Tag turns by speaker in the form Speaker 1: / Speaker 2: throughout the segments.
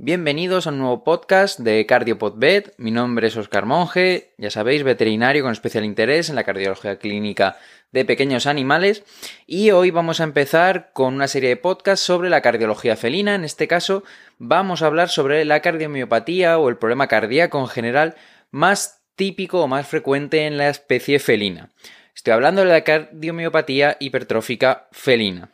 Speaker 1: Bienvenidos a un nuevo podcast de CardioPodBet. Mi nombre es Oscar Monge, ya sabéis, veterinario con especial interés en la cardiología clínica de pequeños animales. Y hoy vamos a empezar con una serie de podcasts sobre la cardiología felina. En este caso, vamos a hablar sobre la cardiomiopatía o el problema cardíaco en general más típico o más frecuente en la especie felina. Estoy hablando de la cardiomiopatía hipertrófica felina.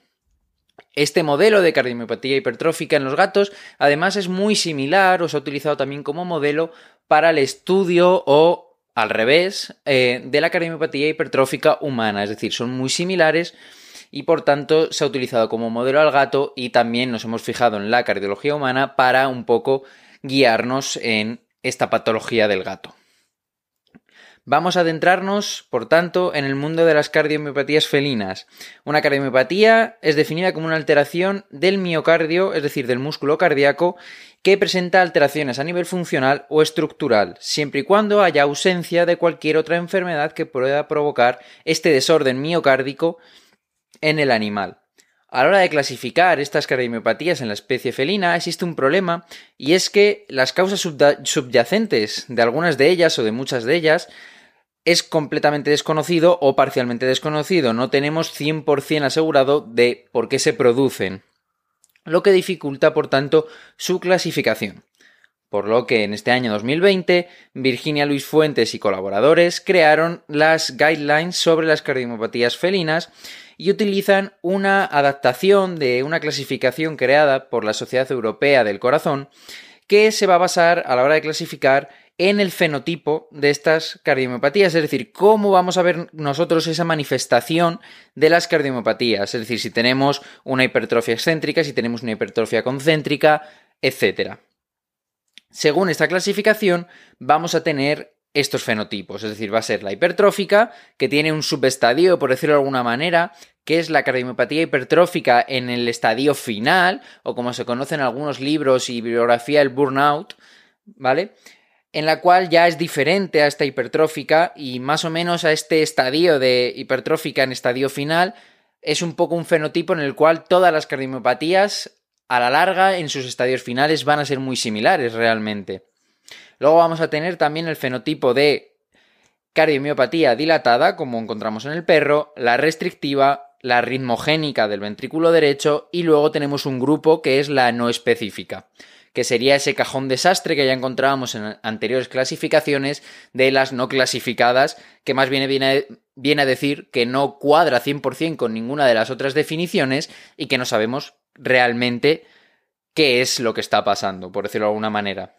Speaker 1: Este modelo de cardiomiopatía hipertrófica en los gatos además es muy similar o se ha utilizado también como modelo para el estudio o al revés eh, de la cardiomiopatía hipertrófica humana, es decir, son muy similares y por tanto se ha utilizado como modelo al gato y también nos hemos fijado en la cardiología humana para un poco guiarnos en esta patología del gato. Vamos a adentrarnos, por tanto, en el mundo de las cardiomiopatías felinas. Una cardiomiopatía es definida como una alteración del miocardio, es decir, del músculo cardíaco, que presenta alteraciones a nivel funcional o estructural, siempre y cuando haya ausencia de cualquier otra enfermedad que pueda provocar este desorden miocárdico en el animal. A la hora de clasificar estas cardiomiopatías en la especie felina existe un problema y es que las causas subyacentes de algunas de ellas o de muchas de ellas es completamente desconocido o parcialmente desconocido. No tenemos 100% asegurado de por qué se producen, lo que dificulta, por tanto, su clasificación. Por lo que en este año 2020, Virginia Luis Fuentes y colaboradores crearon las guidelines sobre las cardiopatías felinas y utilizan una adaptación de una clasificación creada por la Sociedad Europea del Corazón que se va a basar a la hora de clasificar en el fenotipo de estas cardiomiopatías, es decir, cómo vamos a ver nosotros esa manifestación de las cardiomiopatías, es decir, si tenemos una hipertrofia excéntrica, si tenemos una hipertrofia concéntrica, etc. Según esta clasificación, vamos a tener estos fenotipos, es decir, va a ser la hipertrófica, que tiene un subestadio, por decirlo de alguna manera, que es la cardiomiopatía hipertrófica en el estadio final, o como se conoce en algunos libros y bibliografía, el burnout, ¿vale? En la cual ya es diferente a esta hipertrófica y más o menos a este estadio de hipertrófica en estadio final es un poco un fenotipo en el cual todas las cardiomiopatías a la larga en sus estadios finales van a ser muy similares realmente. Luego vamos a tener también el fenotipo de cardiomiopatía dilatada, como encontramos en el perro, la restrictiva, la ritmogénica del ventrículo derecho y luego tenemos un grupo que es la no específica que sería ese cajón desastre que ya encontrábamos en anteriores clasificaciones de las no clasificadas, que más bien viene, viene a decir que no cuadra 100% con ninguna de las otras definiciones y que no sabemos realmente qué es lo que está pasando, por decirlo de alguna manera.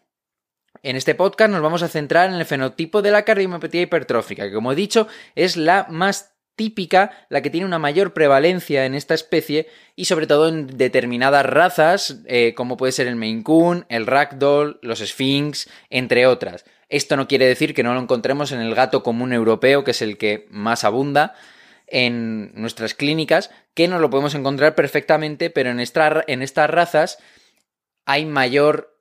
Speaker 1: En este podcast nos vamos a centrar en el fenotipo de la cardiomiopatía hipertrófica, que como he dicho es la más típica, la que tiene una mayor prevalencia en esta especie y sobre todo en determinadas razas, eh, como puede ser el Maine Coon, el Ragdoll, los Sphinx, entre otras. Esto no quiere decir que no lo encontremos en el gato común europeo, que es el que más abunda en nuestras clínicas, que no lo podemos encontrar perfectamente, pero en, en estas razas hay mayor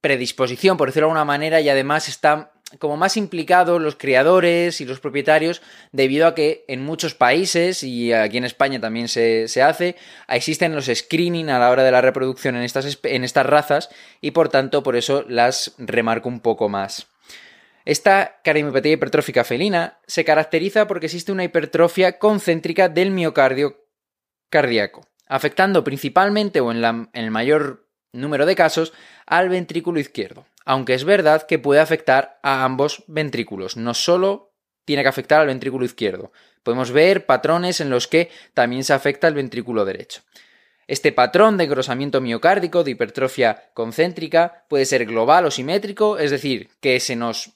Speaker 1: predisposición, por decirlo de alguna manera, y además está como más implicados los criadores y los propietarios debido a que en muchos países y aquí en España también se, hace, existen los screening a la hora de la reproducción en estas, en estas razas y por tanto por eso las remarco un poco más. Esta cardiomopatía hipertrófica felina se caracteriza porque existe una hipertrofia concéntrica del miocardio cardíaco, afectando principalmente o en el mayor número de casos al ventrículo izquierdo aunque es verdad que puede afectar a ambos ventrículos, no solo tiene que afectar al ventrículo izquierdo. Podemos ver patrones en los que también se afecta el ventrículo derecho. Este patrón de engrosamiento miocárdico, de hipertrofia concéntrica, puede ser global o simétrico, es decir, que se nos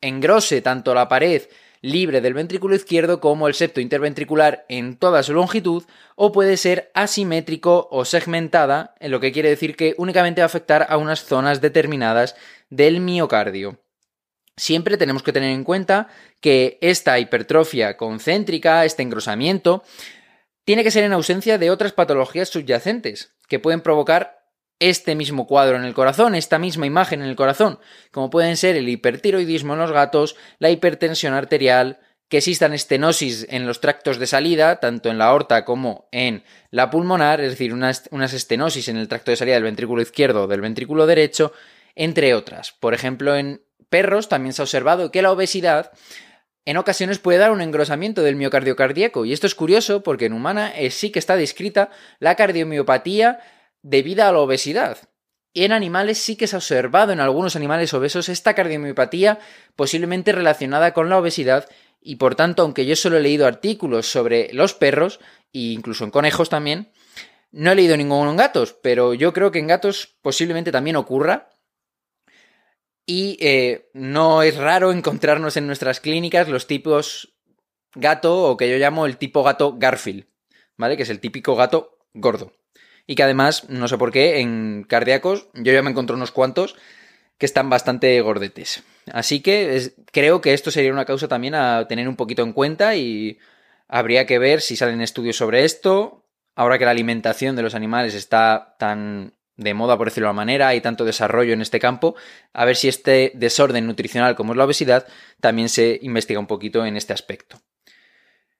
Speaker 1: engrose tanto la pared libre del ventrículo izquierdo como el septo interventricular en toda su longitud, o puede ser asimétrico o segmentada, en lo que quiere decir que únicamente va a afectar a unas zonas determinadas del miocardio. Siempre tenemos que tener en cuenta que esta hipertrofia concéntrica, este engrosamiento, tiene que ser en ausencia de otras patologías subyacentes que pueden provocar este mismo cuadro en el corazón, esta misma imagen en el corazón, como pueden ser el hipertiroidismo en los gatos, la hipertensión arterial, que existan estenosis en los tractos de salida, tanto en la aorta como en la pulmonar, es decir, unas, estenosis en el tracto de salida del ventrículo izquierdo o del ventrículo derecho, entre otras. Por ejemplo, en perros también se ha observado que la obesidad en ocasiones puede dar un engrosamiento del miocardio cardíaco. Y esto es curioso porque en humana sí que está descrita la cardiomiopatía debida a la obesidad. En animales sí que se ha observado en algunos animales obesos esta cardiomiopatía posiblemente relacionada con la obesidad y por tanto, aunque yo solo he leído artículos sobre los perros e incluso en conejos también, no he leído ninguno en gatos, pero yo creo que en gatos posiblemente también ocurra y eh, no es raro encontrarnos en nuestras clínicas los tipos gato o que yo llamo el tipo gato Garfield, ¿vale? Que es el típico gato gordo. Y que además, no sé por qué, en cardíacos yo ya me encontré unos cuantos que están bastante gordetes. Así que creo que esto sería una causa también a tener un poquito en cuenta y habría que ver si salen estudios sobre esto. Ahora que la alimentación de los animales está tan de moda, por decirlo de una manera, hay tanto desarrollo en este campo, a ver si este desorden nutricional como es la obesidad también se investiga un poquito en este aspecto.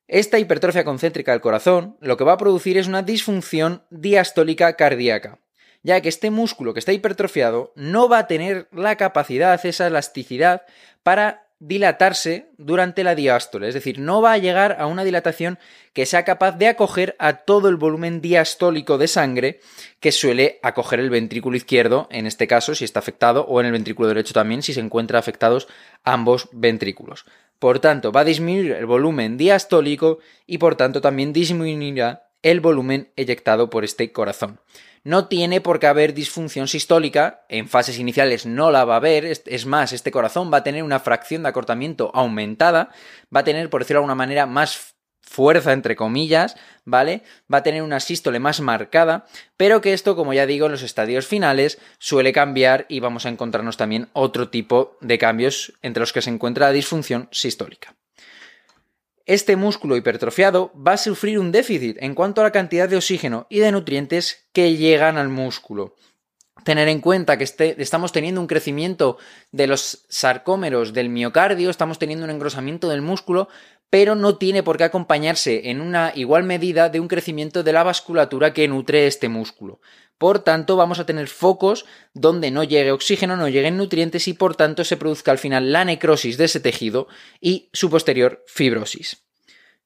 Speaker 1: Esta hipertrofia concéntrica del corazón lo que va a producir es una disfunción diastólica cardíaca, ya que este músculo que está hipertrofiado no va a tener la capacidad, esa elasticidad, para dilatarse durante la diástole, es decir, no va a llegar a una dilatación que sea capaz de acoger a todo el volumen diastólico de sangre que suele acoger el ventrículo izquierdo, en este caso si está afectado, o en el ventrículo derecho también si se encuentran afectados ambos ventrículos. Por tanto, va a disminuir el volumen diastólico y por tanto también disminuirá el volumen eyectado por este corazón. No tiene por qué haber disfunción sistólica, en fases iniciales no la va a haber, es más, este corazón va a tener una fracción de acortamiento aumentada, va a tener, por decirlo de alguna manera, más fuerza, entre comillas, ¿vale? Va a tener una sístole más marcada, pero que esto, como ya digo, en los estadios finales suele cambiar y vamos a encontrarnos también otro tipo de cambios entre los que se encuentra la disfunción sistólica este músculo hipertrofiado va a sufrir un déficit en cuanto a la cantidad de oxígeno y de nutrientes que llegan al músculo. Tener en cuenta que este, estamos teniendo un crecimiento de los sarcómeros del miocardio, estamos teniendo un engrosamiento del músculo, pero no tiene por qué acompañarse en una igual medida de un crecimiento de la vasculatura que nutre este músculo. Por tanto, vamos a tener focos donde no llegue oxígeno, no lleguen nutrientes y por tanto se produzca al final la necrosis de ese tejido y su posterior fibrosis.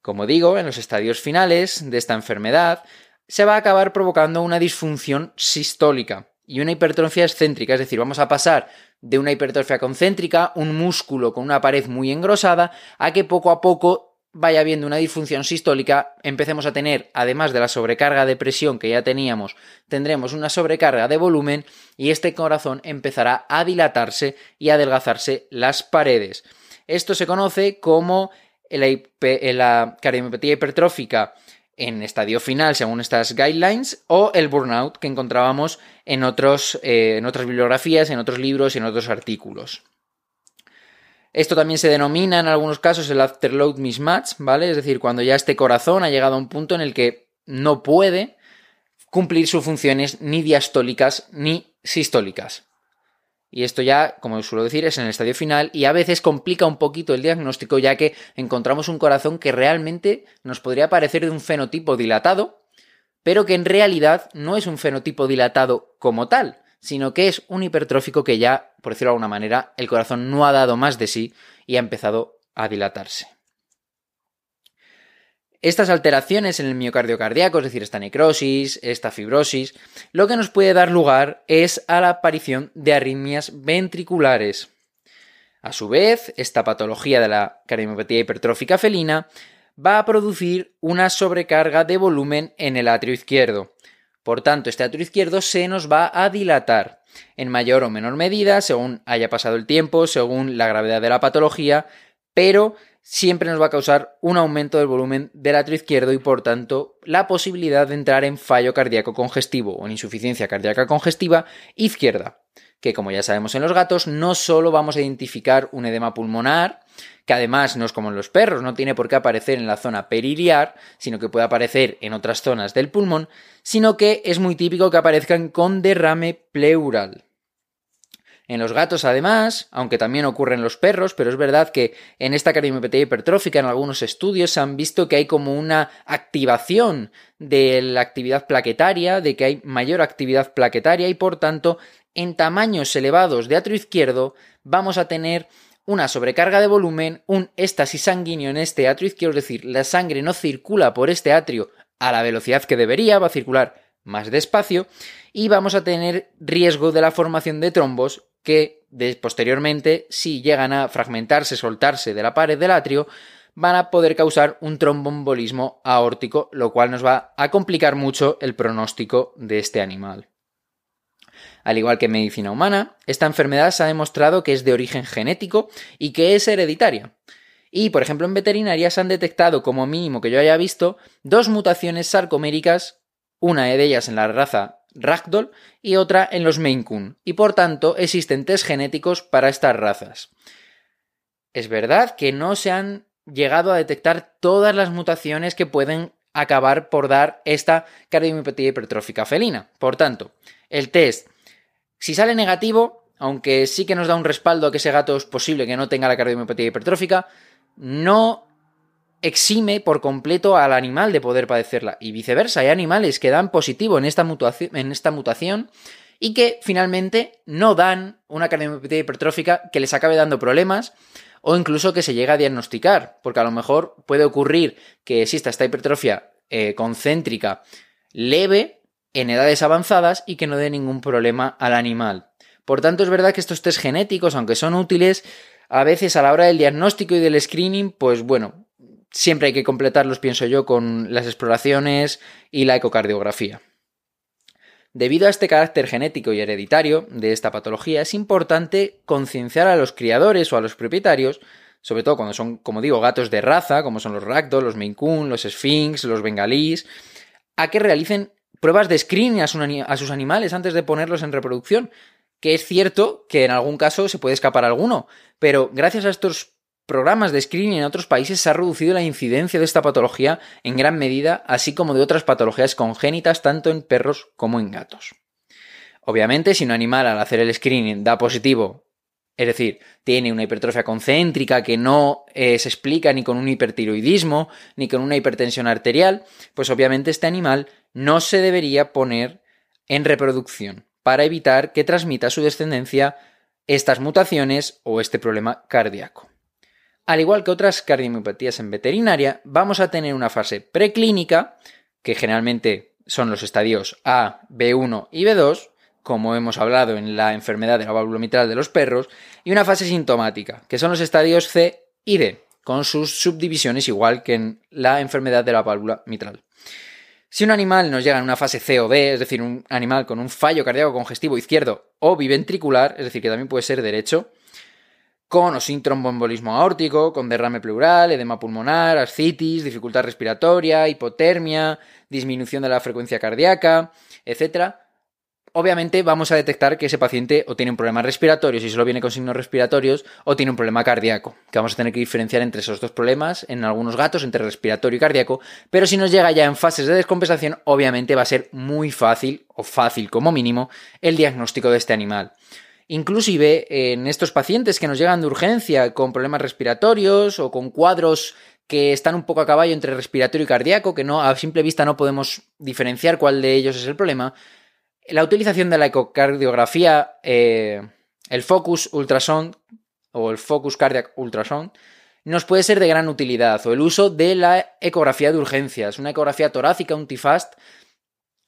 Speaker 1: Como digo, en los estadios finales de esta enfermedad se va a acabar provocando una disfunción sistólica y una hipertrofia excéntrica, es decir, vamos a pasar de una hipertrofia concéntrica, un músculo con una pared muy engrosada, a que poco a poco vaya habiendo una disfunción sistólica, empecemos a tener, además de la sobrecarga de presión que ya teníamos, tendremos una sobrecarga de volumen y este corazón empezará a dilatarse y a adelgazarse las paredes. Esto se conoce como la, cardiomiopatía hipertrófica en estadio final, según estas guidelines, o el burnout que encontrábamos en, otros, eh, en otras bibliografías, en otros libros y en otros artículos. Esto también se denomina en algunos casos el afterload mismatch, ¿vale? Es decir, cuando ya este corazón ha llegado a un punto en el que no puede cumplir sus funciones ni diastólicas ni sistólicas. Y esto ya, como suelo decir, es en el estadio final y a veces complica un poquito el diagnóstico ya que encontramos un corazón que realmente nos podría parecer de un fenotipo dilatado, pero que en realidad no es un fenotipo dilatado como tal, sino que es un hipertrófico que ya, por decirlo de alguna manera, el corazón no ha dado más de sí y ha empezado a dilatarse. Estas alteraciones en el miocardio cardíaco, es decir, esta necrosis, esta fibrosis, lo que nos puede dar lugar es a la aparición de arritmias ventriculares. A su vez, esta patología de la cardiomiopatía hipertrófica felina va a producir una sobrecarga de volumen en el atrio izquierdo, por tanto, este atrio izquierdo se nos va a dilatar en mayor o menor medida, según haya pasado el tiempo, según la gravedad de la patología, pero siempre nos va a causar un aumento del volumen del atrio izquierdo y por tanto la posibilidad de entrar en fallo cardíaco congestivo o en insuficiencia cardíaca congestiva izquierda, que como ya sabemos en los gatos, no solo vamos a identificar un edema pulmonar, que además no es como en los perros, no tiene por qué aparecer en la zona periliar, sino que puede aparecer en otras zonas del pulmón, sino que es muy típico que aparezcan con derrame pleural. En los gatos, además, aunque también ocurre en los perros, pero es verdad que en esta cardiomiopatía hipertrófica, en algunos estudios, se han visto que hay como una activación de la actividad plaquetaria, de que hay mayor actividad plaquetaria y por tanto, en tamaños elevados de atrio izquierdo, vamos a tener una sobrecarga de volumen, un éxtasis sanguíneo en este atrio izquierdo, es decir, la sangre no circula por este atrio a la velocidad que debería, va a circular más despacio y vamos a tener riesgo de la formación de trombos que posteriormente, si llegan a fragmentarse, soltarse de la pared del atrio, van a poder causar un trombombolismo aórtico, lo cual nos va a complicar mucho el pronóstico de este animal. Al igual que en medicina humana, esta enfermedad se ha demostrado que es de origen genético y que es hereditaria. Y, por ejemplo, en veterinaria se han detectado, como mínimo que yo haya visto, dos mutaciones sarcoméricas, una de ellas en la raza Ragdoll y otra en los Maine Coon, y por tanto existen test genéticos para estas razas. Es verdad que no se han llegado a detectar todas las mutaciones que pueden acabar por dar esta cardiomiopatía hipertrófica felina. Por tanto, el test, si sale negativo, aunque sí que nos da un respaldo a que ese gato es posible que no tenga la cardiomiopatía hipertrófica, no exime por completo al animal de poder padecerla. Y viceversa, hay animales que dan positivo en esta mutación, y que finalmente no dan una cardiomiopatía hipertrófica que les acabe dando problemas o incluso que se llegue a diagnosticar, porque a lo mejor puede ocurrir que exista esta hipertrofia eh, concéntrica leve en edades avanzadas y que no dé ningún problema al animal. Por tanto, es verdad que estos test genéticos, aunque son útiles, a veces a la hora del diagnóstico y del screening, pues bueno, siempre hay que completarlos, pienso yo, con las exploraciones y la ecocardiografía. Debido a este carácter genético y hereditario de esta patología, es importante concienciar a los criadores o a los propietarios, sobre todo cuando son, como digo, gatos de raza, como son los ragdoll, los Maine los Sphinx, los bengalís, a que realicen pruebas de screening a sus animales antes de ponerlos en reproducción. Que es cierto que en algún caso se puede escapar alguno, pero gracias a estos programas de screening en otros países se ha reducido la incidencia de esta patología en gran medida, así como de otras patologías congénitas tanto en perros como en gatos. Obviamente, si un animal al hacer el screening da positivo, es decir, tiene una hipertrofia concéntrica que no eh, se explica ni con un hipertiroidismo ni con una hipertensión arterial, pues obviamente este animal no se debería poner en reproducción para evitar que transmita a su descendencia estas mutaciones o este problema cardíaco. Al igual que otras cardiomiopatías en veterinaria, vamos a tener una fase preclínica, que generalmente son los estadios A, B1 y B2, como hemos hablado en la enfermedad de la válvula mitral de los perros, y una fase sintomática, que son los estadios C y D, con sus subdivisiones igual que en la enfermedad de la válvula mitral. Si un animal nos llega en una fase C o D, es decir, un animal con un fallo cardíaco congestivo izquierdo o biventricular, es decir, que también puede ser derecho, con o sin tromboembolismo aórtico, con derrame pleural, edema pulmonar, ascitis, dificultad respiratoria, hipotermia, disminución de la frecuencia cardíaca, etc. Obviamente vamos a detectar que ese paciente o tiene un problema respiratorio si solo viene con signos respiratorios o tiene un problema cardíaco, que vamos a tener que diferenciar entre esos dos problemas en algunos gatos entre respiratorio y cardíaco, pero si nos llega ya en fases de descompensación, obviamente va a ser muy fácil o fácil como mínimo el diagnóstico de este animal. Inclusive en estos pacientes que nos llegan de urgencia con problemas respiratorios o con cuadros que están un poco a caballo entre respiratorio y cardíaco, que no a simple vista no podemos diferenciar cuál de ellos es el problema, la utilización de la ecocardiografía, eh, el focus ultrasound o el focus cardiac ultrasound, nos puede ser de gran utilidad, o el uso de la ecografía de urgencias, una ecografía torácica, un TIFAST,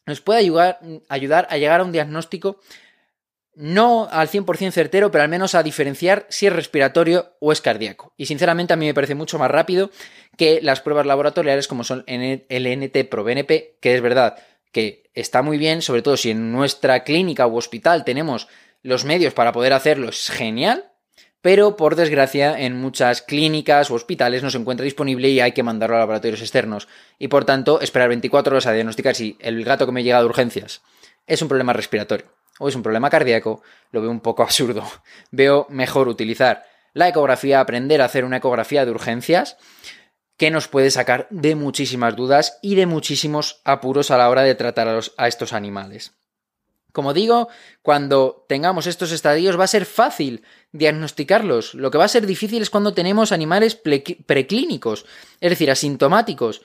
Speaker 1: nos puede ayudar, ayudar a llegar a un diagnóstico no al 100% certero, pero al menos a diferenciar si es respiratorio o es cardíaco. Y sinceramente a mí me parece mucho más rápido que las pruebas laboratoriales como son el NT pro BNP, que es verdad que está muy bien, sobre todo si en nuestra clínica u hospital tenemos los medios para poder hacerlo, es genial, pero por desgracia en muchas clínicas u hospitales no se encuentra disponible y hay que mandarlo a laboratorios externos. Y por tanto, esperar 24 horas a diagnosticar si el gato que me llega de urgencias es un problema respiratorio o es un problema cardíaco, lo veo un poco absurdo. Veo mejor utilizar la ecografía, aprender a hacer una ecografía de urgencias, que nos puede sacar de muchísimas dudas y de muchísimos apuros a la hora de tratar a, estos animales. Como digo, cuando tengamos estos estadios va a ser fácil diagnosticarlos. Lo que va a ser difícil es cuando tenemos animales preclínicos, es decir, asintomáticos.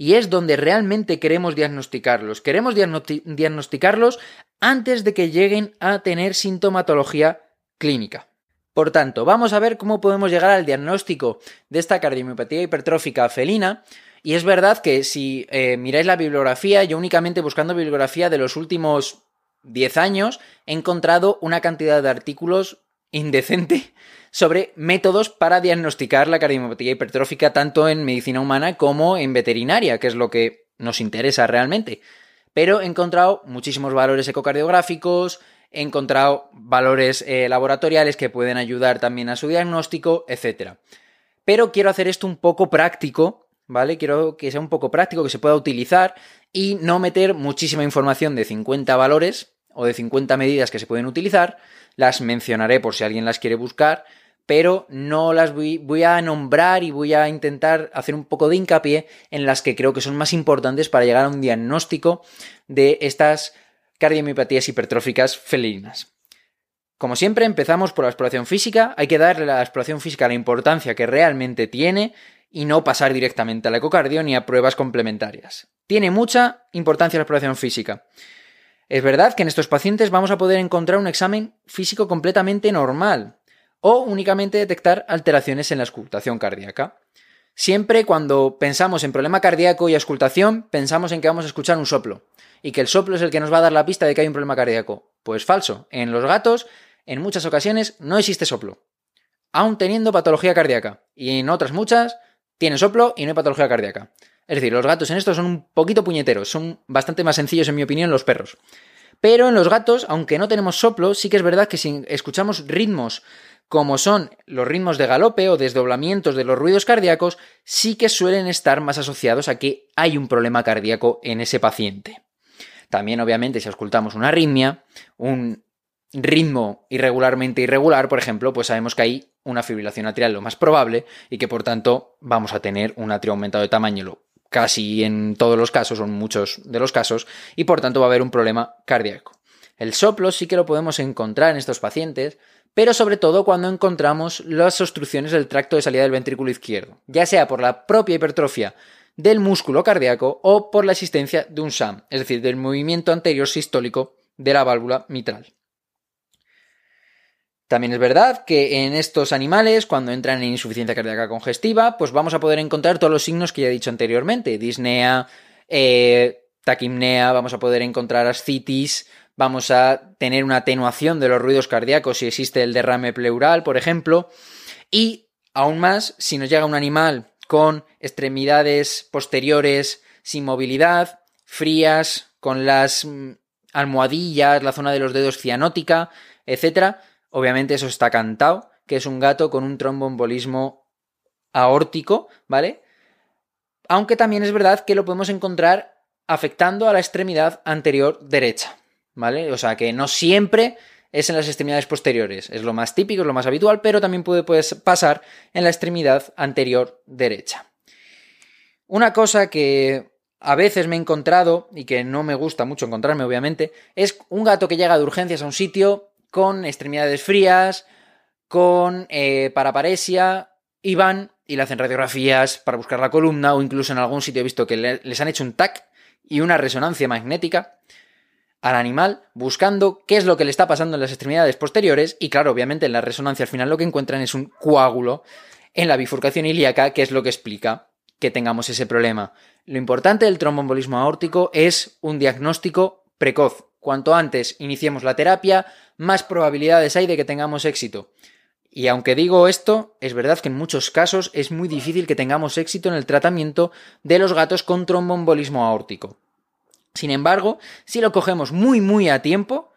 Speaker 1: Y es donde realmente queremos diagnosticarlos. Queremos diagnosticarlos antes de que lleguen a tener sintomatología clínica. Por tanto, vamos a ver cómo podemos llegar al diagnóstico de esta cardiomiopatía hipertrófica felina. Y es verdad que si eh, miráis la bibliografía, yo únicamente buscando bibliografía de los últimos 10 años he encontrado una cantidad de artículos indecente sobre métodos para diagnosticar la cardiomiopatía hipertrófica tanto en medicina humana como en veterinaria, que es lo que nos interesa realmente. Pero he encontrado muchísimos valores ecocardiográficos, he encontrado valores eh, laboratoriales que pueden ayudar también a su diagnóstico, etc. Pero quiero hacer esto un poco práctico, ¿vale? Quiero que sea un poco práctico, que se pueda utilizar y no meter muchísima información de 50 valores o de 50 medidas que se pueden utilizar. Las mencionaré por si alguien las quiere buscar, pero no las voy, a nombrar y voy a intentar hacer un poco de hincapié en las que creo que son más importantes para llegar a un diagnóstico de estas cardiomiopatías hipertróficas felinas. Como siempre, empezamos por la exploración física. Hay que darle a la exploración física la importancia que realmente tiene y no pasar directamente al ecocardio ni a pruebas complementarias. Tiene mucha importancia la exploración física. Es verdad que en estos pacientes vamos a poder encontrar un examen físico completamente normal o únicamente detectar alteraciones en la escultación cardíaca. Siempre cuando pensamos en problema cardíaco y auscultación, pensamos en que vamos a escuchar un soplo y que el soplo es el que nos va a dar la pista de que hay un problema cardíaco. Pues falso. En los gatos, en muchas ocasiones, no existe soplo. Aún teniendo patología cardíaca. Y en otras muchas, tiene soplo y no hay patología cardíaca. Es decir, los gatos en esto son un poquito puñeteros, son bastante más sencillos en mi opinión los perros. Pero en los gatos, aunque no tenemos soplo, sí que es verdad que si escuchamos ritmos como son los ritmos de galope o desdoblamientos de los ruidos cardíacos, sí que suelen estar más asociados a que hay un problema cardíaco en ese paciente. También, obviamente, si auscultamos una arritmia, un ritmo irregularmente irregular, por ejemplo, pues sabemos que hay una fibrilación atrial lo más probable y que por tanto vamos a tener un atrio aumentado de tamaño casi en todos los casos o en muchos de los casos y por tanto va a haber un problema cardíaco. El soplo sí que lo podemos encontrar en estos pacientes, pero sobre todo cuando encontramos las obstrucciones del tracto de salida del ventrículo izquierdo, ya sea por la propia hipertrofia del músculo cardíaco o por la existencia de un SAM, es decir, del movimiento anterior sistólico de la válvula mitral. También es verdad que en estos animales, cuando entran en insuficiencia cardíaca congestiva, pues vamos a poder encontrar todos los signos que ya he dicho anteriormente, disnea, eh, taquimnea, vamos a poder encontrar ascitis, vamos a tener una atenuación de los ruidos cardíacos si existe el derrame pleural, por ejemplo, y aún más, si nos llega un animal con extremidades posteriores sin movilidad, frías, con las mm, almohadillas, la zona de los dedos cianótica, etcétera, obviamente eso está cantado, que es un gato con un tromboembolismo aórtico, ¿vale? Aunque también es verdad que lo podemos encontrar afectando a la extremidad anterior derecha. ¿Vale? O sea que no siempre es en las extremidades posteriores, es lo más típico, es lo más habitual, pero también puede pasar en la extremidad anterior derecha. Una cosa que a veces me he encontrado y que no me gusta mucho encontrarme, obviamente, es un gato que llega de urgencias a un sitio con extremidades frías, con eh, paraparesia, y van y le hacen radiografías para buscar la columna, o incluso en algún sitio he visto que les han hecho un TAC y una resonancia magnética al animal buscando qué es lo que le está pasando en las extremidades posteriores y claro, obviamente en la resonancia al final lo que encuentran es un coágulo en la bifurcación ilíaca, que es lo que explica que tengamos ese problema. Lo importante del tromboembolismo aórtico es un diagnóstico precoz. Cuanto antes iniciemos la terapia, más probabilidades hay de que tengamos éxito. Y aunque digo esto, es verdad que en muchos casos es muy difícil que tengamos éxito en el tratamiento de los gatos con tromboembolismo aórtico. Sin embargo, si lo cogemos muy muy a tiempo,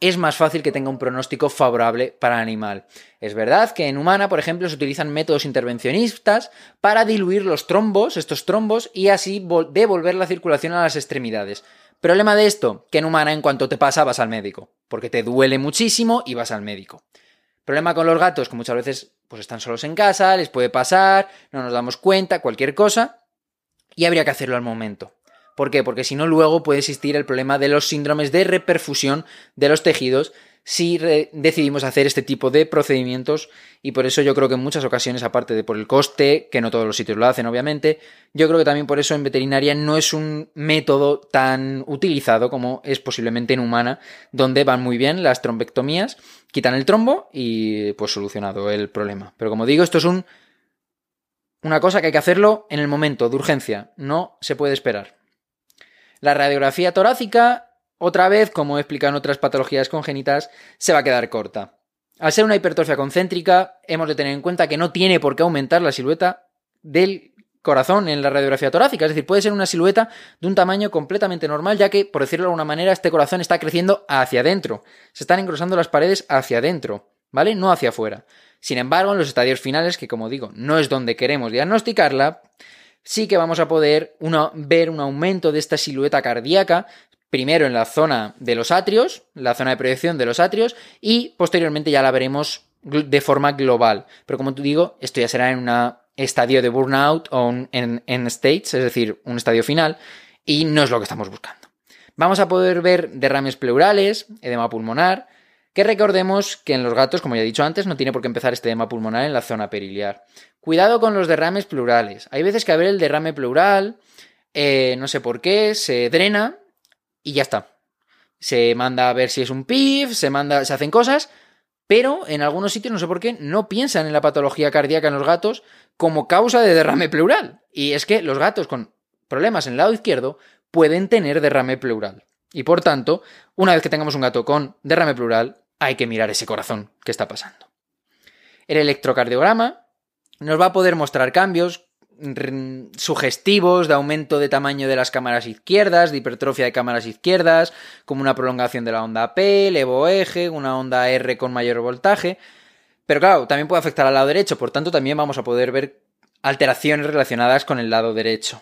Speaker 1: es más fácil que tenga un pronóstico favorable para el animal. Es verdad que en humana, por ejemplo, se utilizan métodos intervencionistas para diluir los trombos, estos trombos, y así devolver la circulación a las extremidades. Problema de esto, que en humana en cuanto te pasa vas al médico, porque te duele muchísimo y vas al médico. Problema con los gatos, que muchas veces pues están solos en casa, les puede pasar, no nos damos cuenta, cualquier cosa, y habría que hacerlo al momento. ¿Por qué? Porque si no, luego puede existir el problema de los síndromes de reperfusión de los tejidos si decidimos hacer este tipo de procedimientos y por eso yo creo que en muchas ocasiones, aparte de por el coste, que no todos los sitios lo hacen obviamente, yo creo que también por eso en veterinaria no es un método tan utilizado como es posiblemente en humana, donde van muy bien las trombectomías, quitan el trombo y pues solucionado el problema. Pero como digo, esto es un, una cosa que hay que hacerlo en el momento de urgencia, no se puede esperar. La radiografía torácica otra vez, como he explicado en otras patologías congénitas, se va a quedar corta. Al ser una hipertrofia concéntrica, hemos de tener en cuenta que no tiene por qué aumentar la silueta del corazón en la radiografía torácica, es decir, puede ser una silueta de un tamaño completamente normal, ya que, por decirlo de alguna manera, este corazón está creciendo hacia adentro, se están engrosando las paredes hacia adentro, ¿vale? No hacia afuera. Sin embargo, en los estadios finales, que como digo, no es donde queremos diagnosticarla, sí que vamos a poder ver un aumento de esta silueta cardíaca, primero en la zona de los atrios, la zona de proyección de los atrios, y posteriormente ya la veremos de forma global. Pero como te digo, esto ya será en un estadio de burnout o en, en states, es decir, un estadio final, y no es lo que estamos buscando. Vamos a poder ver derrames pleurales, edema pulmonar, que recordemos que en los gatos, como ya he dicho antes, no tiene por qué empezar este edema pulmonar en la zona periliar. Cuidado con los derrames pleurales. Hay veces que a el derrame pleural, eh, no sé por qué, se drena y ya está. Se manda a ver si es un PIF, se manda, se hacen cosas, pero en algunos sitios, no sé por qué, no piensan en la patología cardíaca en los gatos como causa de derrame pleural. Y es que los gatos con problemas en el lado izquierdo pueden tener derrame pleural. Y por tanto, una vez que tengamos un gato con derrame pleural, hay que mirar ese corazón que está pasando. El electrocardiograma nos va a poder mostrar cambios sugestivos de aumento de tamaño de las cámaras izquierdas, de hipertrofia de cámaras izquierdas, como una prolongación de la onda P, levo eje, una onda R con mayor voltaje. Pero claro, también puede afectar al lado derecho, por tanto también vamos a poder ver alteraciones relacionadas con el lado derecho.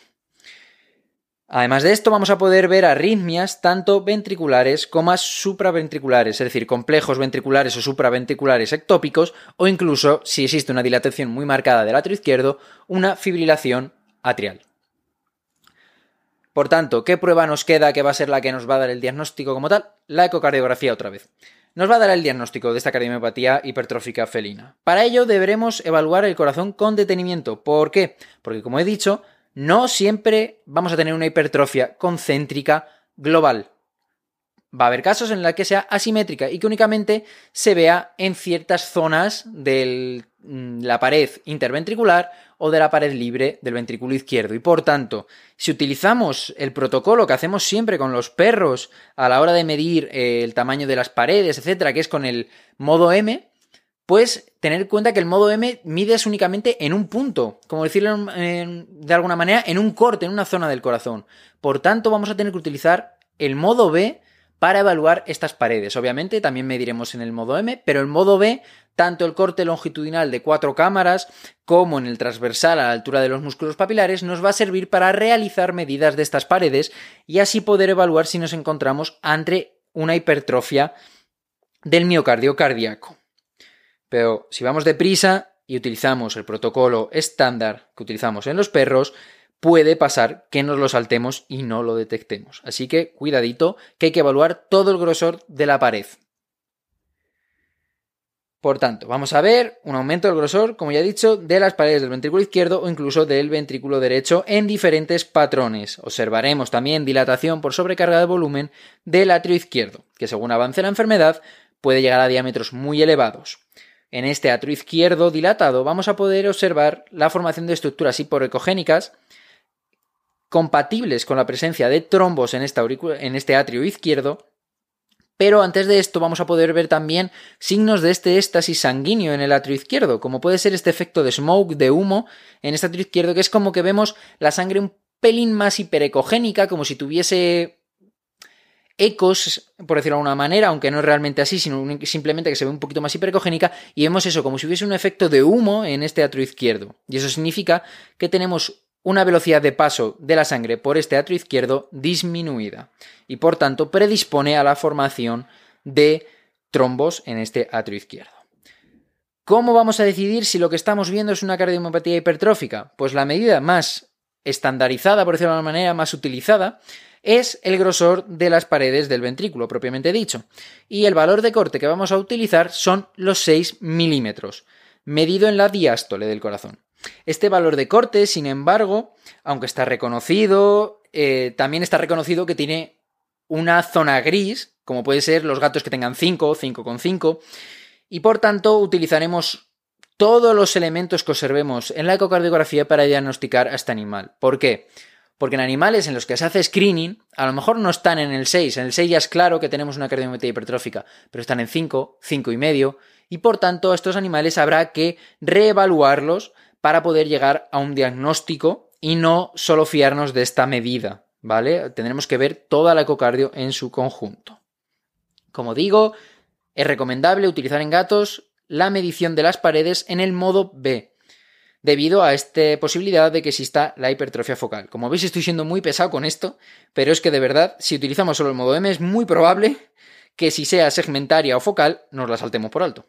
Speaker 1: Además de esto, vamos a poder ver arritmias tanto ventriculares como supraventriculares, es decir, complejos ventriculares o supraventriculares ectópicos, o incluso, si existe una dilatación muy marcada del atrio izquierdo, una fibrilación atrial. Por tanto, ¿qué prueba nos queda que va a ser la que nos va a dar el diagnóstico como tal? La ecocardiografía otra vez. Nos va a dar el diagnóstico de esta cardiomiopatía hipertrófica felina. Para ello deberemos evaluar el corazón con detenimiento. ¿Por qué? Porque como he dicho, no siempre vamos a tener una hipertrofia concéntrica global. Va a haber casos en los que sea asimétrica y que únicamente se vea en ciertas zonas de mm, la pared interventricular o de la pared libre del ventrículo izquierdo. Y por tanto, si utilizamos el protocolo que hacemos siempre con los perros a la hora de medir eh, el tamaño de las paredes, etcétera, que es con el modo M, pues tener en cuenta que el modo M mides únicamente en un punto, como decirlo de alguna manera, en un corte, en una zona del corazón. Por tanto, vamos a tener que utilizar el modo B para evaluar estas paredes. Obviamente también mediremos en el modo M, pero el modo B, tanto el corte longitudinal de cuatro cámaras como en el transversal a la altura de los músculos papilares, nos va a servir para realizar medidas de estas paredes y así poder evaluar si nos encontramos ante una hipertrofia del miocardio cardíaco. Pero si vamos deprisa y utilizamos el protocolo estándar que utilizamos en los perros, puede pasar que nos lo saltemos y no lo detectemos. Así que cuidadito, que hay que evaluar todo el grosor de la pared. Por tanto, vamos a ver un aumento del grosor, como ya he dicho, de las paredes del ventrículo izquierdo o incluso del ventrículo derecho en diferentes patrones. Observaremos también dilatación por sobrecarga de volumen del atrio izquierdo, que según avance la enfermedad puede llegar a diámetros muy elevados. En este atrio izquierdo dilatado vamos a poder observar la formación de estructuras hipoecogénicas compatibles con la presencia de trombos en, en este atrio izquierdo, pero antes de esto vamos a poder ver también signos de este éxtasis sanguíneo en el atrio izquierdo, como puede ser este efecto de smoke, de humo, en este atrio izquierdo, que es como que vemos la sangre un pelín más hiperecogénica, como si tuviese ecos, por decirlo de alguna manera, aunque no es realmente así, sino simplemente que se ve un poquito más hipercogénica, y vemos eso como si hubiese un efecto de humo en este atrio izquierdo. Y eso significa que tenemos una velocidad de paso de la sangre por este atrio izquierdo disminuida y por tanto predispone a la formación de trombos en este atrio izquierdo. ¿Cómo vamos a decidir si lo que estamos viendo es una cardiomiopatía hipertrófica? Pues la medida más estandarizada, por decirlo de alguna manera, más utilizada, es el grosor de las paredes del ventrículo, propiamente dicho. Y el valor de corte que vamos a utilizar son los 6 milímetros, medido en la diástole del corazón. Este valor de corte, sin embargo, aunque está reconocido, eh, también está reconocido que tiene una zona gris, como puede ser los gatos que tengan 5, 5,5, y por tanto utilizaremos todos los elementos que observemos en la ecocardiografía para diagnosticar a este animal. ¿Por qué? Porque en animales en los que se hace screening, a lo mejor no están en el 6, en el 6 ya es claro que tenemos una cardiometría hipertrófica, pero están en 5, 5 y medio, y por tanto estos animales habrá que reevaluarlos para poder llegar a un diagnóstico y no solo fiarnos de esta medida, ¿vale? Tendremos que ver toda la ecocardio en su conjunto. Como digo, es recomendable utilizar en gatos la medición de las paredes en el modo B, debido a esta posibilidad de que exista la hipertrofia focal. Como veis estoy siendo muy pesado con esto, pero es que de verdad, si utilizamos solo el modo M es muy probable que si sea segmentaria o focal nos la saltemos por alto.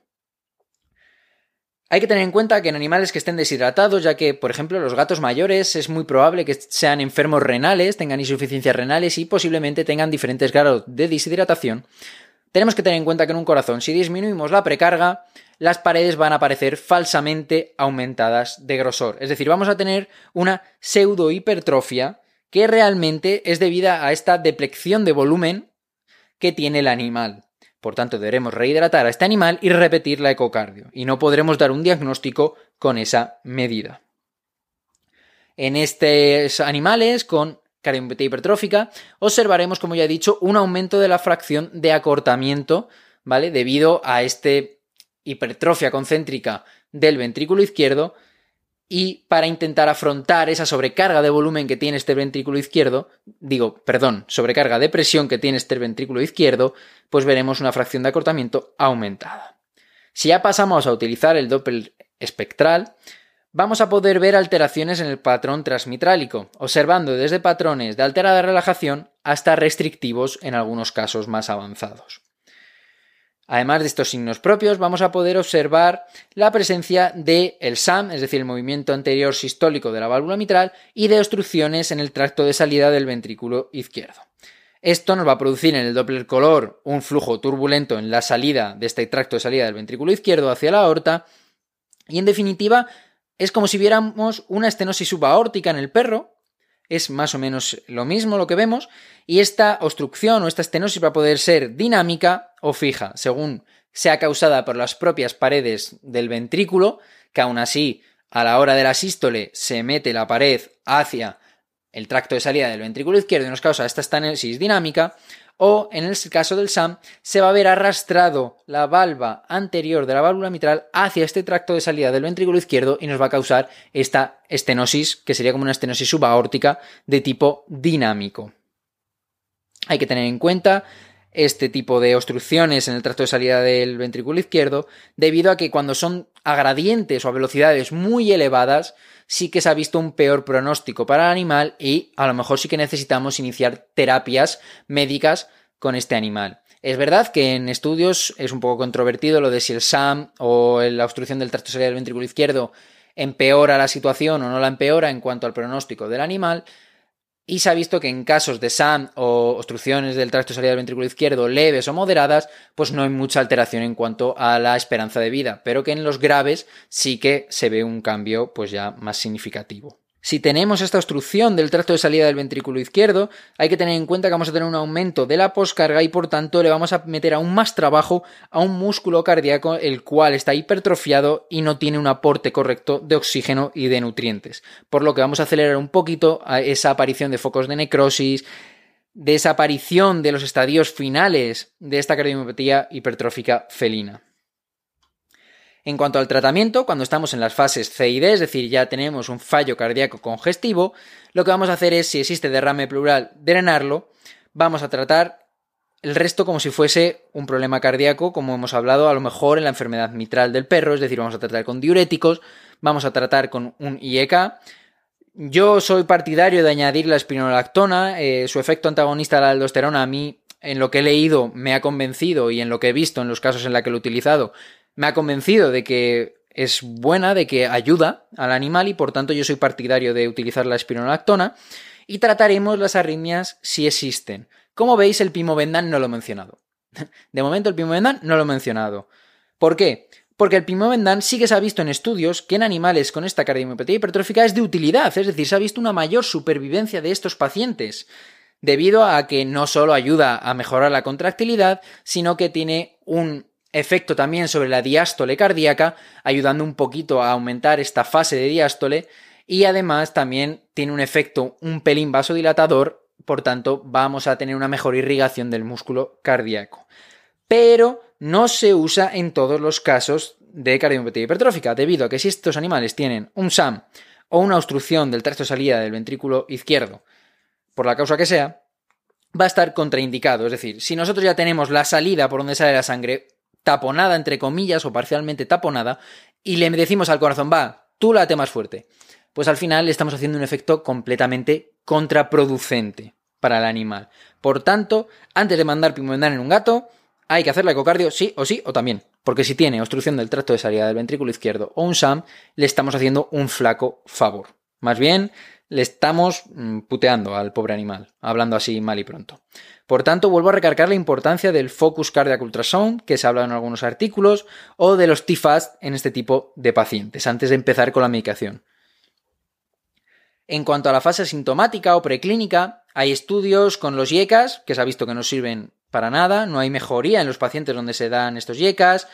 Speaker 1: Hay que tener en cuenta que en animales que estén deshidratados, ya que, por ejemplo, los gatos mayores es muy probable que sean enfermos renales, tengan insuficiencias renales y posiblemente tengan diferentes grados de deshidratación, tenemos que tener en cuenta que en un corazón, si disminuimos la precarga, las paredes van a aparecer falsamente aumentadas de grosor. Es decir, vamos a tener una pseudohipertrofia que realmente es debida a esta deplección de volumen que tiene el animal. Por tanto, deberemos rehidratar a este animal y repetir la ecocardio, y no podremos dar un diagnóstico con esa medida. En estos animales con hipertrófica, observaremos, como ya he dicho, un aumento de la fracción de acortamiento, ¿vale? Debido a esta hipertrofia concéntrica del ventrículo izquierdo y para intentar afrontar esa sobrecarga de volumen que tiene este ventrículo izquierdo, digo, perdón, sobrecarga de presión que tiene este ventrículo izquierdo, pues veremos una fracción de acortamiento aumentada. Si ya pasamos a utilizar el Doppler espectral, vamos a poder ver alteraciones en el patrón transmitrálico, observando desde patrones de alterada relajación hasta restrictivos en algunos casos más avanzados. Además de estos signos propios, vamos a poder observar la presencia de el SAM, es decir, el movimiento anterior sistólico de la válvula mitral, y de obstrucciones en el tracto de salida del ventrículo izquierdo. Esto nos va a producir en el Doppler color un flujo turbulento en la salida de este tracto de salida del ventrículo izquierdo hacia la aorta, y en definitiva es como si viéramos una estenosis subaórtica en el perro, es más o menos lo mismo lo que vemos, y esta obstrucción o esta estenosis va a poder ser dinámica o fija, según sea causada por las propias paredes del ventrículo, que aún así a la hora de la sístole se mete la pared hacia el tracto de salida del ventrículo izquierdo y nos causa esta estenosis dinámica, o en el caso del SAM se va a ver arrastrado la valva anterior de la válvula mitral hacia este tracto de salida del ventrículo izquierdo y nos va a causar esta estenosis que sería como una estenosis subaórtica de tipo dinámico. Hay que tener en cuenta este tipo de obstrucciones en el tracto de salida del ventrículo izquierdo debido a que cuando son a gradientes o a velocidades muy elevadas sí que se ha visto un peor pronóstico para el animal y a lo mejor sí que necesitamos iniciar terapias médicas con este animal. Es verdad que en estudios es un poco controvertido lo de si el SAM o la obstrucción del tracto del ventrículo izquierdo empeora la situación o no la empeora en cuanto al pronóstico del animal, y se ha visto que en casos de SAM o obstrucciones del tracto salida del ventrículo izquierdo leves o moderadas, pues no hay mucha alteración en cuanto a la esperanza de vida, pero que en los graves sí que se ve un cambio pues ya más significativo. Si tenemos esta obstrucción del tracto de salida del ventrículo izquierdo, hay que tener en cuenta que vamos a tener un aumento de la poscarga y por tanto le vamos a meter aún más trabajo a un músculo cardíaco el cual está hipertrofiado y no tiene un aporte correcto de oxígeno y de nutrientes. Por lo que vamos a acelerar un poquito esa aparición de focos de necrosis, de esa aparición de los estadios finales de esta cardiomiopatía hipertrófica felina. En cuanto al tratamiento, cuando estamos en las fases C y D, es decir, ya tenemos un fallo cardíaco congestivo, lo que vamos a hacer es, si existe derrame pleural, drenarlo, vamos a tratar el resto como si fuese un problema cardíaco, como hemos hablado a lo mejor en la enfermedad mitral del perro, es decir, vamos a tratar con diuréticos, vamos a tratar con un IEK. Yo soy partidario de añadir la espinolactona, eh, su efecto antagonista a la aldosterona a mí en lo que he leído me ha convencido y en lo que he visto en los casos en los que lo he utilizado me ha convencido de que es buena, de que ayuda al animal y por tanto yo soy partidario de utilizar la espironolactona y trataremos las arritmias si existen. Como veis, el pimovendan no lo he mencionado. De momento el pimovendan no lo he mencionado. ¿Por qué? Porque el pimovendan sí que se ha visto en estudios que en animales con esta cardiomiopatía hipertrófica es de utilidad, es decir, se ha visto una mayor supervivencia de estos pacientes, debido a que no solo ayuda a mejorar la contractilidad, sino que tiene un efecto también sobre la diástole cardíaca, ayudando un poquito a aumentar esta fase de diástole y además también tiene un efecto un pelín vasodilatador, por tanto vamos a tener una mejor irrigación del músculo cardíaco. Pero no se usa en todos los casos de cardiomiopatía hipertrófica, debido a que si estos animales tienen un SAM o una obstrucción del tracto de salida del ventrículo izquierdo, por la causa que sea, va a estar contraindicado. Es decir, si nosotros ya tenemos la salida por donde sale la sangre taponada, entre comillas, o parcialmente taponada, y le decimos al corazón, va, tú late más fuerte, pues al final le estamos haciendo un efecto completamente contraproducente para el animal. Por tanto, antes de mandar pimovendan en un gato, hay que hacer la ecocardio sí o sí o también. Porque si tiene obstrucción del tracto de salida del ventrículo izquierdo o un SAM, le estamos haciendo un flaco favor. Más bien, le estamos mm, puteando al pobre animal, hablando así mal y pronto. Por tanto, vuelvo a recargar la importancia del Focus Cardiac Ultrasound, que se ha hablado en algunos artículos, o de los TFAST en este tipo de pacientes, antes de empezar con la medicación. En cuanto a la fase sintomática o preclínica, hay estudios con los IECAS, que se ha visto que no sirven para nada, no hay mejoría en los pacientes donde se dan estos IECAS,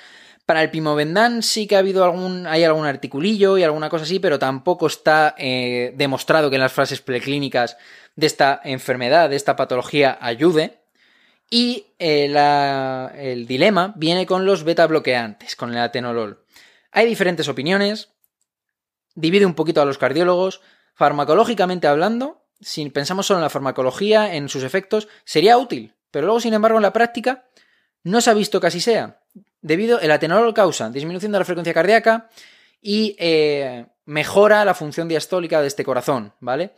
Speaker 1: para el Pimovendan sí que ha habido algún, hay algún articulillo y alguna cosa así, pero tampoco está eh, demostrado que en las fases preclínicas de esta enfermedad, de esta patología, ayude. Y eh, el dilema viene con los beta bloqueantes, con el atenolol. Hay diferentes opiniones, divide un poquito a los cardiólogos. Farmacológicamente hablando, si pensamos solo en la farmacología, en sus efectos, sería útil, pero luego, sin embargo, en la práctica no se ha visto que así sea debido el atenolol causa disminución de la frecuencia cardíaca y eh, mejora la función diastólica de este corazón, ¿vale?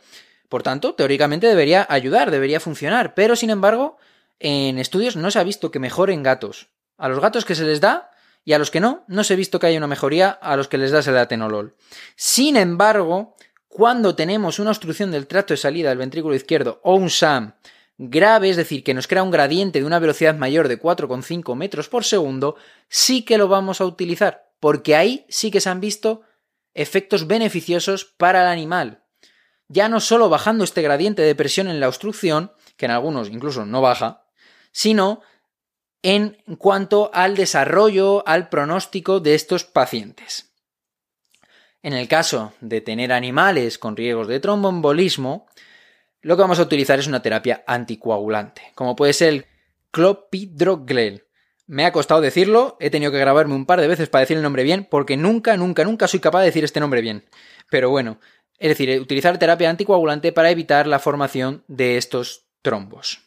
Speaker 1: Por tanto, teóricamente debería ayudar, debería funcionar, pero sin embargo, en estudios no se ha visto que mejore en gatos. A los gatos que se les da y a los que no, no se ha visto que haya una mejoría a los que les das el atenolol. Sin embargo, cuando tenemos una obstrucción del tracto de salida del ventrículo izquierdo o un SAM grave, es decir, que nos crea un gradiente de una velocidad mayor de 4,5 metros por segundo, sí que lo vamos a utilizar, porque ahí sí que se han visto efectos beneficiosos para el animal. Ya no solo bajando este gradiente de presión en la obstrucción, que en algunos incluso no baja, sino en cuanto al desarrollo, al pronóstico de estos pacientes. En el caso de tener animales con riesgos de tromboembolismo, lo que vamos a utilizar es una terapia anticoagulante, como puede ser el clopidogrel. Me ha costado decirlo, he tenido que grabarme un par de veces para decir el nombre bien, porque nunca, nunca, nunca soy capaz de decir este nombre bien. Pero bueno, es decir, utilizar terapia anticoagulante para evitar la formación de estos trombos.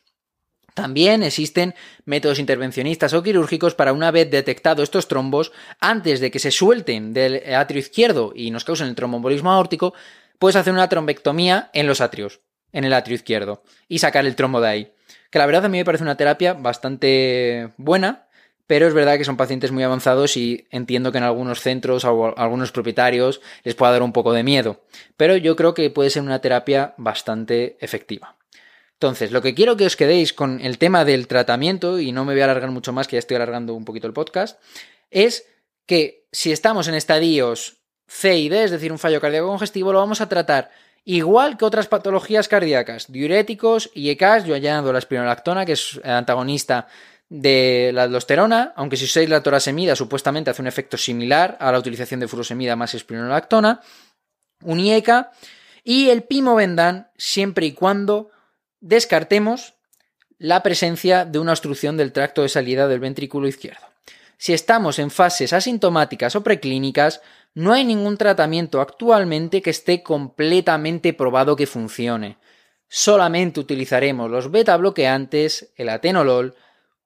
Speaker 1: También existen métodos intervencionistas o quirúrgicos para una vez detectado estos trombos, antes de que se suelten del atrio izquierdo y nos causen el tromboembolismo aórtico, puedes hacer una trombectomía en los atrios en el atrio izquierdo y sacar el trombo de ahí. Que la verdad a mí me parece una terapia bastante buena, pero es verdad que son pacientes muy avanzados y entiendo que en algunos centros o algunos propietarios les pueda dar un poco de miedo. Pero yo creo que puede ser una terapia bastante efectiva. Entonces, lo que quiero que os quedéis con el tema del tratamiento, y no me voy a alargar mucho más, que ya estoy alargando un poquito el podcast, es que si estamos en estadios C y D, es decir, un fallo cardíaco congestivo, lo vamos a tratar Igual que otras patologías cardíacas, diuréticos ECAS, yo añado la espironolactona, que es antagonista de la aldosterona, aunque si usáis la torasemida supuestamente hace un efecto similar a la utilización de furosemida más espironolactona, un IECA y el pimovendan siempre y cuando descartemos la presencia de una obstrucción del tracto de salida del ventrículo izquierdo. Si estamos en fases asintomáticas o preclínicas, no hay ningún tratamiento actualmente que esté completamente probado que funcione. Solamente utilizaremos los beta bloqueantes, el atenolol,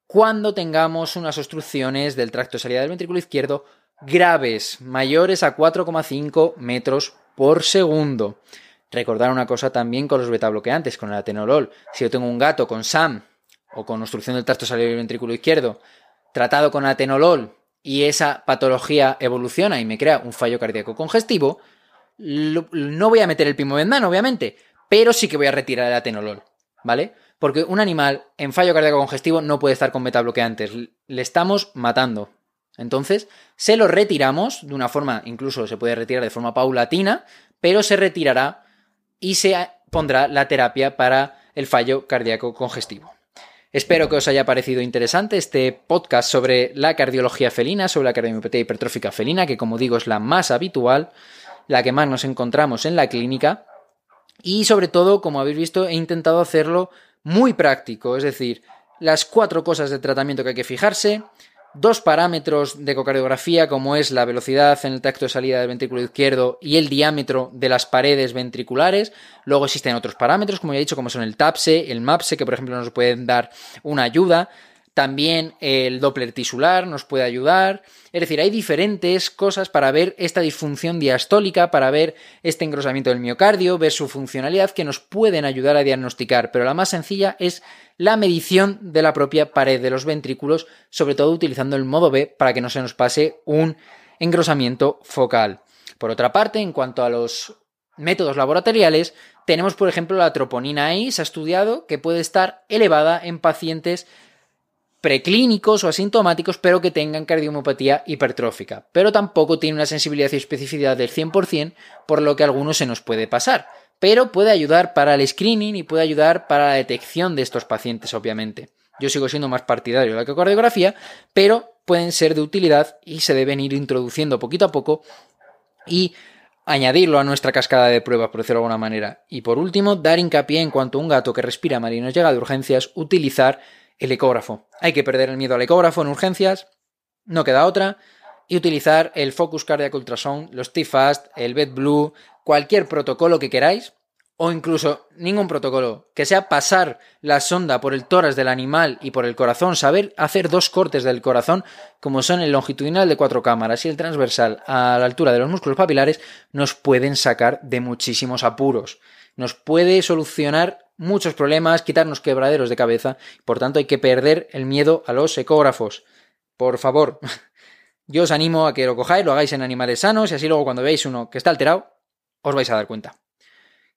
Speaker 1: cuando tengamos unas obstrucciones del tracto de salida del ventrículo izquierdo graves, mayores a 4,5 metros por segundo. Recordar una cosa también con los beta bloqueantes, con el atenolol. Si yo tengo un gato con SAM o con obstrucción del tracto de salida del ventrículo izquierdo, tratado con atenolol y esa patología evoluciona y me crea un fallo cardíaco congestivo, no voy a meter el pimovendano, obviamente, pero sí que voy a retirar el atenolol, ¿vale? Porque un animal en fallo cardíaco congestivo no puede estar con betabloqueantes, le estamos matando. Entonces, se lo retiramos de una forma, incluso se puede retirar de forma paulatina, pero se retirará y se pondrá la terapia para el fallo cardíaco congestivo. Espero que os haya parecido interesante este podcast sobre la cardiología felina, sobre la cardiomiopatía hipertrófica felina, que como digo es la más habitual, la que más nos encontramos en la clínica. Y sobre todo, como habéis visto, he intentado hacerlo muy práctico, es decir, las cuatro cosas de tratamiento que hay que fijarse, dos parámetros de ecocardiografía como es la velocidad en el tacto de salida del ventrículo izquierdo y el diámetro de las paredes ventriculares. Luego existen otros parámetros, como ya he dicho, como son el TAPSE, el MAPSE, que por ejemplo nos pueden dar una ayuda. También el Doppler tisular nos puede ayudar. Es decir, hay diferentes cosas para ver esta disfunción diastólica, para ver este engrosamiento del miocardio, ver su funcionalidad que nos pueden ayudar a diagnosticar. Pero la más sencilla es la medición de la propia pared de los ventrículos, sobre todo utilizando el modo B para que no se nos pase un engrosamiento focal. Por otra parte, en cuanto a los métodos laboratoriales, tenemos por ejemplo la troponina I, se ha estudiado que puede estar elevada en pacientes preclínicos o asintomáticos, pero que tengan cardiomiopatía hipertrófica. Pero tampoco tiene una sensibilidad y especificidad del 100%, por lo que a algunos se nos puede pasar. Pero puede ayudar para el screening y puede ayudar para la detección de estos pacientes, obviamente. Yo sigo siendo más partidario de la ecocardiografía, pero pueden ser de utilidad y se deben ir introduciendo poquito a poco y añadirlo a nuestra cascada de pruebas, por decirlo de alguna manera. Y por último, dar hincapié en cuanto a un gato que respira nos llega de urgencias, utilizar el ecógrafo. Hay que perder el miedo al ecógrafo en urgencias, no queda otra, y utilizar el Focus Cardiac Ultrasound, los T-Fast, el BedBlue, cualquier protocolo que queráis, o incluso ningún protocolo, que sea pasar la sonda por el tórax del animal y por el corazón, saber hacer dos cortes del corazón, como son el longitudinal de cuatro cámaras y el transversal a la altura de los músculos papilares, nos pueden sacar de muchísimos apuros. Nos puede solucionar muchos problemas, quitarnos quebraderos de cabeza. Por tanto, hay que perder el miedo a los ecógrafos. Por favor, yo os animo a que lo cojáis, lo hagáis en animales sanos y así luego cuando veáis uno que está alterado, os vais a dar cuenta.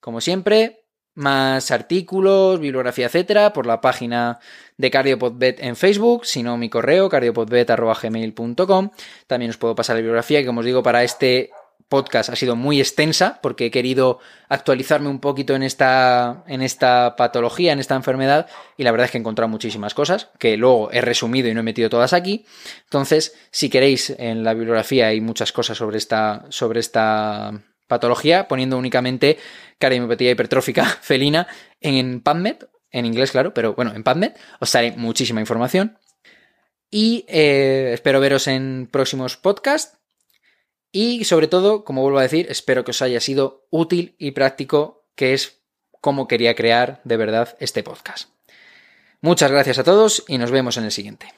Speaker 1: Como siempre, más artículos, bibliografía, etcétera, por la página de CardioPodBet en Facebook, si no mi correo, cardiopodbet.gmail.com. También os puedo pasar la bibliografía que, como os digo, para este podcast ha sido muy extensa porque he querido actualizarme un poquito en esta, en esta patología, en esta enfermedad, y la verdad es que he encontrado muchísimas cosas que luego he resumido y no he metido todas aquí. Entonces, si queréis, en la bibliografía hay muchas cosas sobre esta, sobre esta patología, poniendo únicamente cardiomiopatía hipertrófica felina en PubMed, en inglés, claro, pero bueno, en PubMed os daré muchísima información. Y eh, espero veros en próximos podcasts y sobre todo, como vuelvo a decir, espero que os haya sido útil y práctico, que es como quería crear de verdad este podcast. Muchas gracias a todos y nos vemos en el siguiente.